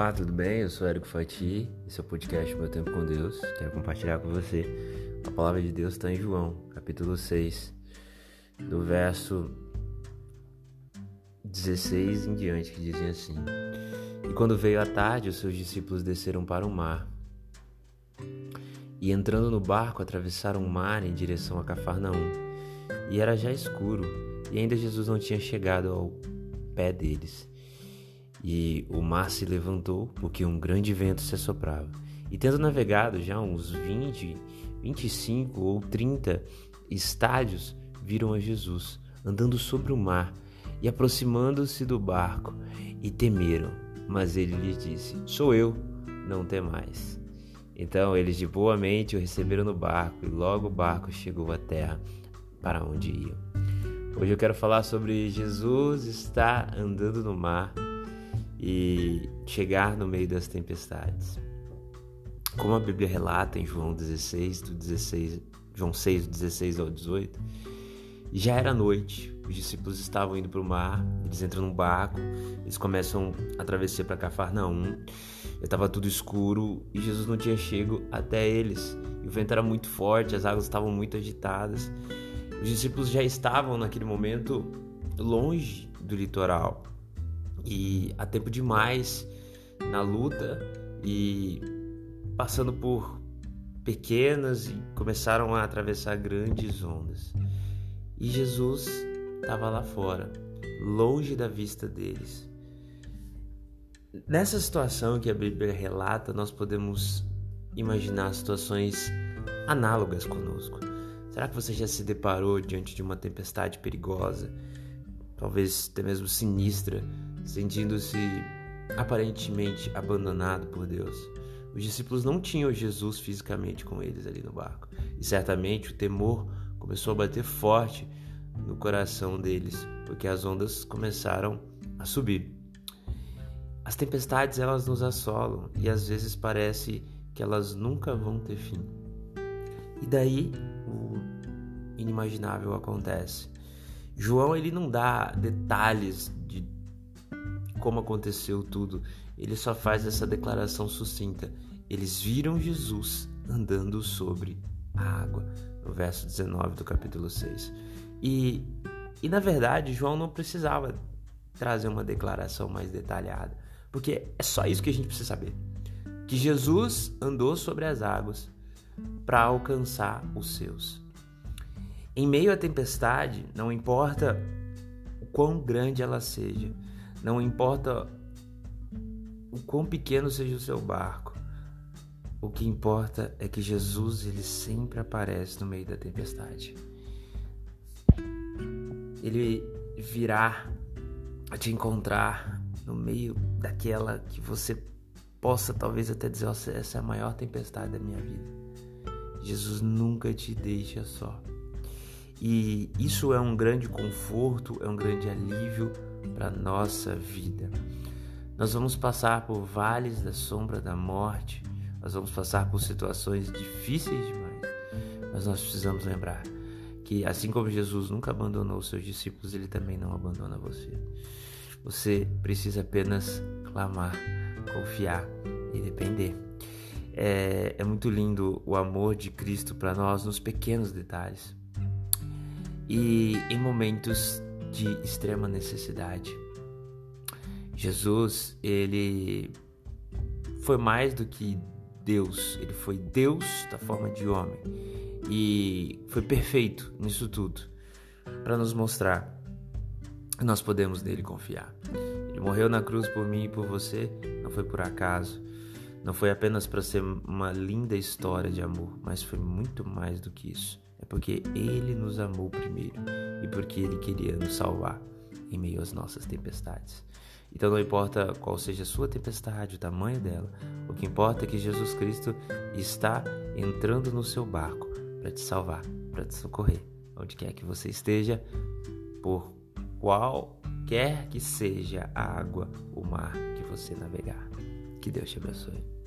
Olá, tudo bem? Eu sou Érico Fati, esse é o podcast Meu Tempo com Deus. Quero compartilhar com você a palavra de Deus está em João, capítulo 6, do verso 16 em diante, que dizem assim: E quando veio a tarde, os seus discípulos desceram para o mar. E entrando no barco, atravessaram o mar em direção a Cafarnaum. E era já escuro, e ainda Jesus não tinha chegado ao pé deles. E o mar se levantou, porque um grande vento se assoprava. E tendo navegado já uns 20, 25 ou 30 estádios, viram a Jesus andando sobre o mar e aproximando-se do barco e temeram. Mas ele lhes disse: Sou eu, não temais. Então eles de boa mente o receberam no barco e logo o barco chegou à terra para onde iam. Hoje eu quero falar sobre Jesus estar andando no mar e chegar no meio das tempestades. Como a Bíblia relata em João 16, do 16, João 6, do 16 ao 18, já era noite, os discípulos estavam indo para o mar, eles entram num barco, eles começam a atravessar para Cafarnaum, estava tudo escuro e Jesus não tinha chego até eles. E o vento era muito forte, as águas estavam muito agitadas. Os discípulos já estavam naquele momento longe do litoral e há tempo demais na luta e passando por pequenas e começaram a atravessar grandes ondas. E Jesus estava lá fora, longe da vista deles. Nessa situação que a Bíblia relata, nós podemos imaginar situações análogas conosco. Será que você já se deparou diante de uma tempestade perigosa, talvez até mesmo sinistra, sentindo-se aparentemente abandonado por Deus. Os discípulos não tinham Jesus fisicamente com eles ali no barco, e certamente o temor começou a bater forte no coração deles, porque as ondas começaram a subir. As tempestades elas nos assolam e às vezes parece que elas nunca vão ter fim. E daí o inimaginável acontece. João ele não dá detalhes de como aconteceu tudo. Ele só faz essa declaração sucinta. Eles viram Jesus andando sobre a água, no verso 19 do capítulo 6. E, e na verdade, João não precisava trazer uma declaração mais detalhada, porque é só isso que a gente precisa saber. Que Jesus andou sobre as águas para alcançar os seus. Em meio à tempestade, não importa o quão grande ela seja, não importa o quão pequeno seja o seu barco, o que importa é que Jesus ele sempre aparece no meio da tempestade. Ele virá a te encontrar no meio daquela que você possa talvez até dizer, essa é a maior tempestade da minha vida. Jesus nunca te deixa só. E isso é um grande conforto, é um grande alívio para nossa vida. Nós vamos passar por vales da sombra da morte, nós vamos passar por situações difíceis demais, mas nós precisamos lembrar que, assim como Jesus nunca abandonou os seus discípulos, ele também não abandona você. Você precisa apenas clamar, confiar e depender. É, é muito lindo o amor de Cristo para nós nos pequenos detalhes e em momentos de extrema necessidade. Jesus, ele foi mais do que Deus, ele foi Deus da forma de homem e foi perfeito nisso tudo para nos mostrar que nós podemos nele confiar. Ele morreu na cruz por mim e por você, não foi por acaso, não foi apenas para ser uma linda história de amor, mas foi muito mais do que isso. É porque ele nos amou primeiro e porque ele queria nos salvar em meio às nossas tempestades. Então não importa qual seja a sua tempestade, o tamanho dela, o que importa é que Jesus Cristo está entrando no seu barco para te salvar, para te socorrer, onde quer que você esteja, por qualquer que seja a água, o mar que você navegar. Que Deus te abençoe.